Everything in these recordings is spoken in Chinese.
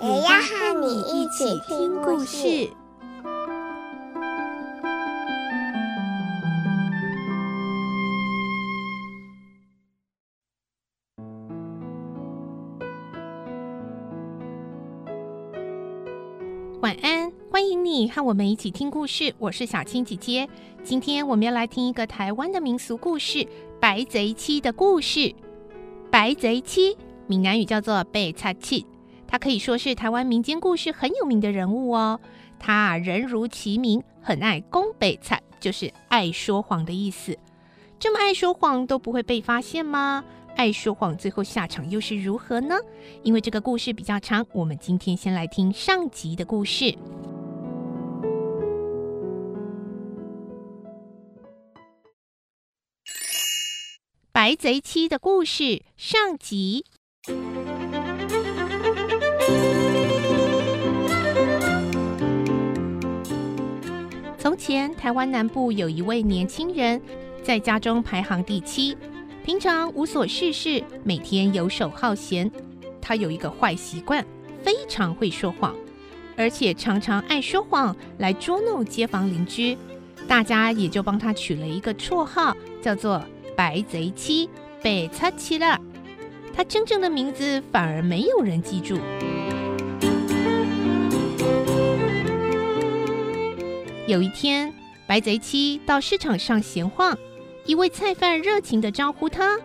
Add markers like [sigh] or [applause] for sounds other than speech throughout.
也要和你一起听故事。晚安，欢迎你和我们一起听故事。我是小青姐姐。今天我们要来听一个台湾的民俗故事《白贼七》的故事。白贼七，闽南语叫做白贼七，他可以说是台湾民间故事很有名的人物哦。他人如其名，很爱讲白贼，就是爱说谎的意思。这么爱说谎都不会被发现吗？爱说谎，最后下场又是如何呢？因为这个故事比较长，我们今天先来听上集的故事。白贼七的故事上集。前，台湾南部有一位年轻人，在家中排行第七。平常无所事事，每天游手好闲。他有一个坏习惯，非常会说谎，而且常常爱说谎来捉弄街坊邻居。大家也就帮他取了一个绰号，叫做“白贼七”，白贼七了。他真正的名字反而没有人记住。有一天，白贼七到市场上闲晃。一位菜贩热情的招呼他：“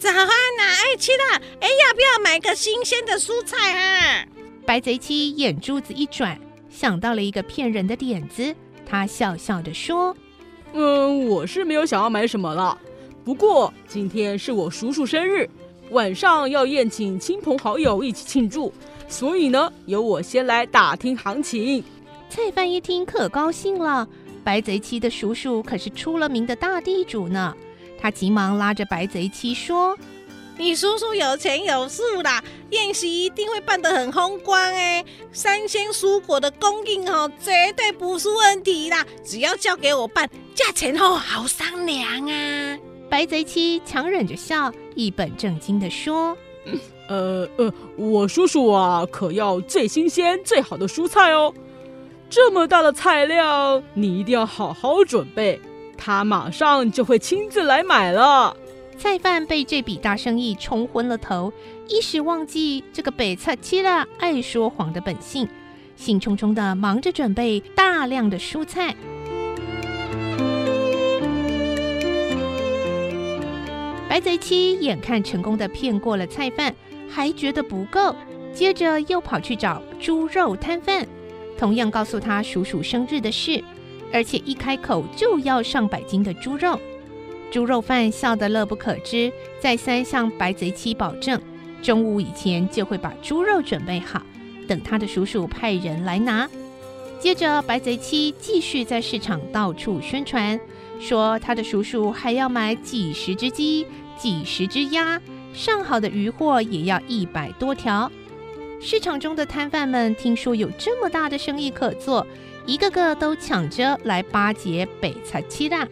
早安呐，爱吃的，哎，要不要买个新鲜的蔬菜啊？”白贼七眼珠子一转，想到了一个骗人的点子，他笑笑的说：“嗯，我是没有想要买什么了，不过今天是我叔叔生日，晚上要宴请亲朋好友一起庆祝，所以呢，由我先来打听行情。”菜贩一听可高兴了。白贼七的叔叔可是出了名的大地主呢，他急忙拉着白贼七说：“你叔叔有钱有势啦，宴席一定会办得很风光哎，三鲜蔬果的供应哦，绝对不是问题啦，只要交给我办，价钱哦好商量啊。”白贼七强忍着笑，一本正经地说：“呃呃，我叔叔啊，可要最新鲜、最好的蔬菜哦。”这么大的菜量，你一定要好好准备。他马上就会亲自来买了。菜贩被这笔大生意冲昏了头，一时忘记这个北菜七了爱说谎的本性，兴冲冲的忙着准备大量的蔬菜。白贼七眼看成功的骗过了菜贩，还觉得不够，接着又跑去找猪肉摊贩。同样告诉他叔叔生日的事，而且一开口就要上百斤的猪肉。猪肉贩笑得乐不可支，再三向白贼七保证，中午以前就会把猪肉准备好，等他的叔叔派人来拿。接着，白贼七继续在市场到处宣传，说他的叔叔还要买几十只鸡、几十只鸭，上好的鱼货也要一百多条。市场中的摊贩们听说有这么大的生意可做，一个个都抢着来巴结白贼七大。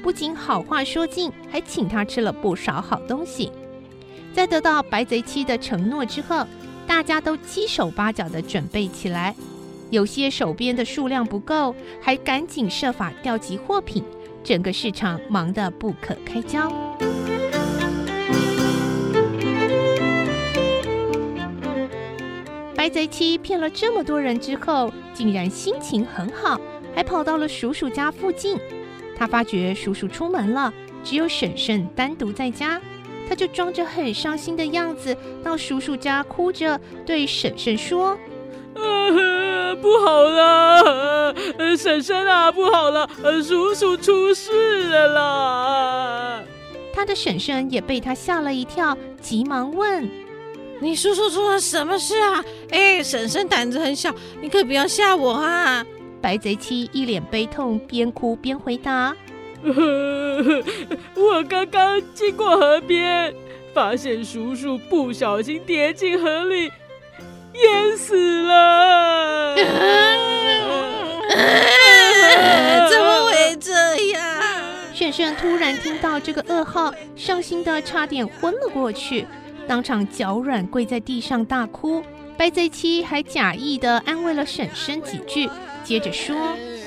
不仅好话说尽，还请他吃了不少好东西。在得到白贼七的承诺之后，大家都七手八脚地准备起来。有些手边的数量不够，还赶紧设法调集货品，整个市场忙得不可开交。贼七骗了这么多人之后，竟然心情很好，还跑到了叔叔家附近。他发觉叔叔出门了，只有婶婶单独在家，他就装着很伤心的样子到叔叔家哭着对婶婶说：“呃，不好了，婶婶啊，不好了，叔叔出事了啦！”他的婶婶也被他吓了一跳，急忙问。你叔叔出了什么事啊？哎，婶婶胆子很小，你可不要吓我啊！白贼七一脸悲痛，边哭边回答：“ [laughs] 我刚刚经过河边，发现叔叔不小心跌进河里，淹死了。[laughs] 怎么会这样？” [laughs] 婶婶突然听到这个噩耗，伤心的差点昏了过去，当场脚软跪在地上大哭。白贼七还假意的安慰了婶婶几句。接着说：“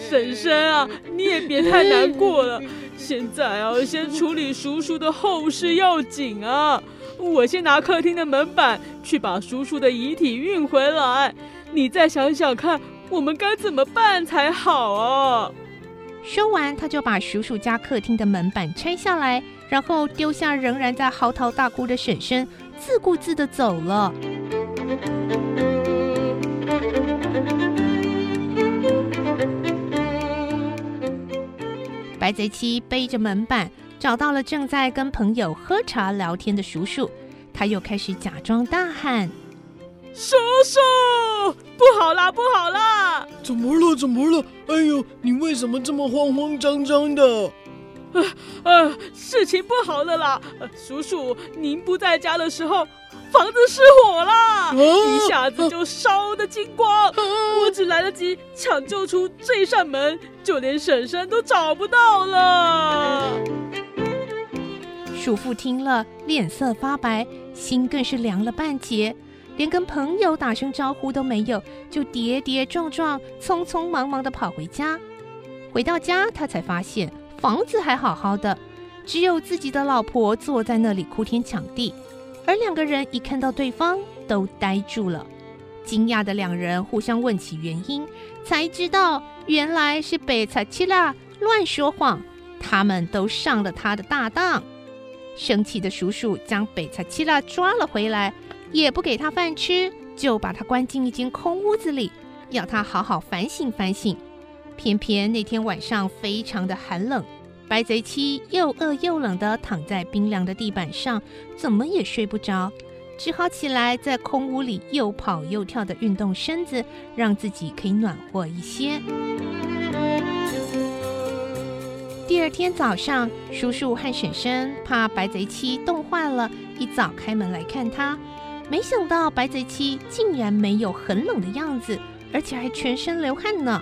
婶婶啊，你也别太难过了。现在啊，先处理叔叔的后事要紧啊。我先拿客厅的门板去把叔叔的遗体运回来。你再想想看，我们该怎么办才好啊？”说完，他就把叔叔家客厅的门板拆下来，然后丢下仍然在嚎啕大哭的婶婶，自顾自的走了。白贼七背着门板找到了正在跟朋友喝茶聊天的叔叔，他又开始假装大喊：“叔叔，不好啦，不好啦！怎么了？怎么了？哎呦，你为什么这么慌慌张张的？”呃呃，事情不好了啦！叔叔，您不在家的时候。房子失火啦，一下子就烧得精光，我只来得及抢救出这扇门，就连婶婶都找不到了。叔父听了，脸色发白，心更是凉了半截，连跟朋友打声招呼都没有，就跌跌撞撞、匆匆忙忙的跑回家。回到家，他才发现房子还好好的，只有自己的老婆坐在那里哭天抢地。而两个人一看到对方，都呆住了。惊讶的两人互相问起原因，才知道原来是贝萨奇拉乱说谎，他们都上了他的大当。生气的叔叔将贝萨奇拉抓了回来，也不给他饭吃，就把他关进一间空屋子里，要他好好反省反省。偏偏那天晚上非常的寒冷。白贼七又饿又冷的躺在冰凉的地板上，怎么也睡不着，只好起来在空屋里又跑又跳的运动身子，让自己可以暖和一些。第二天早上，叔叔和婶婶怕白贼七冻坏了，一早开门来看他，没想到白贼七竟然没有很冷的样子，而且还全身流汗呢，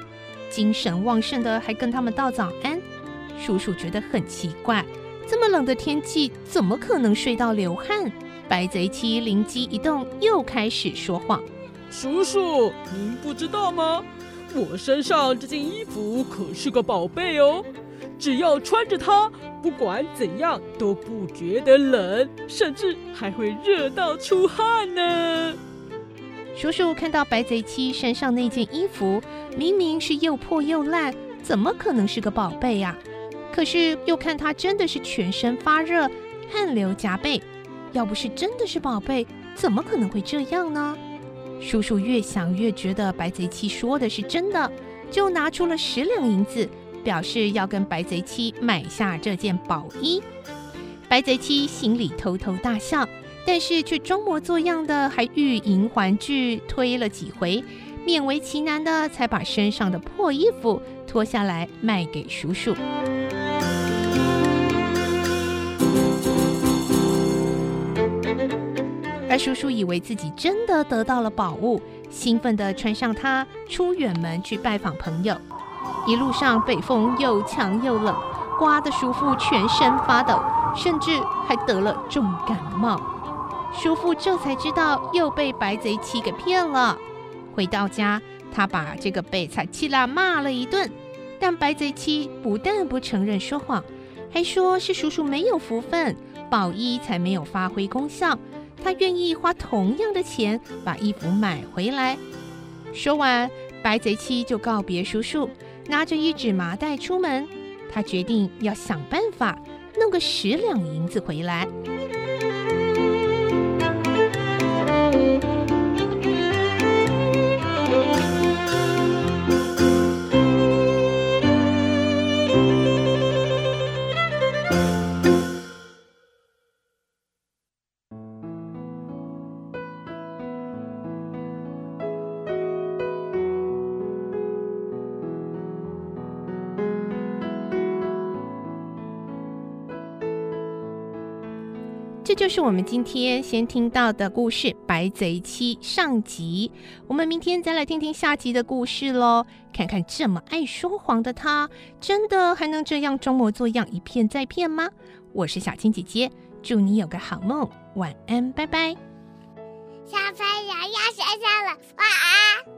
精神旺盛的还跟他们道早安。叔叔觉得很奇怪，这么冷的天气，怎么可能睡到流汗？白贼七灵机一动，又开始说谎：“叔叔，您不知道吗？我身上这件衣服可是个宝贝哦，只要穿着它，不管怎样都不觉得冷，甚至还会热到出汗呢。”叔叔看到白贼七身上那件衣服，明明是又破又烂，怎么可能是个宝贝呀？可是又看他真的是全身发热，汗流浃背，要不是真的是宝贝，怎么可能会这样呢？叔叔越想越觉得白贼七说的是真的，就拿出了十两银子，表示要跟白贼七买下这件宝衣。白贼七心里偷偷大笑，但是却装模作样的还欲迎还拒，推了几回，勉为其难的才把身上的破衣服脱下来卖给叔叔。而叔叔以为自己真的得到了宝物，兴奋地穿上它，出远门去拜访朋友。一路上北风又强又冷，刮得叔父全身发抖，甚至还得了重感冒。叔父这才知道又被白贼七给骗了。回到家，他把这个贝萨奇拉骂了一顿，但白贼七不但不承认说谎，还说是叔叔没有福分，宝衣才没有发挥功效。他愿意花同样的钱把衣服买回来。说完，白贼七就告别叔叔，拿着一纸麻袋出门。他决定要想办法弄个十两银子回来。就是我们今天先听到的故事《白贼七》上集。我们明天再来听听下集的故事喽，看看这么爱说谎的他，真的还能这样装模作样一骗再骗吗？我是小青姐姐，祝你有个好梦，晚安，拜拜。小朋友要睡觉了，晚安。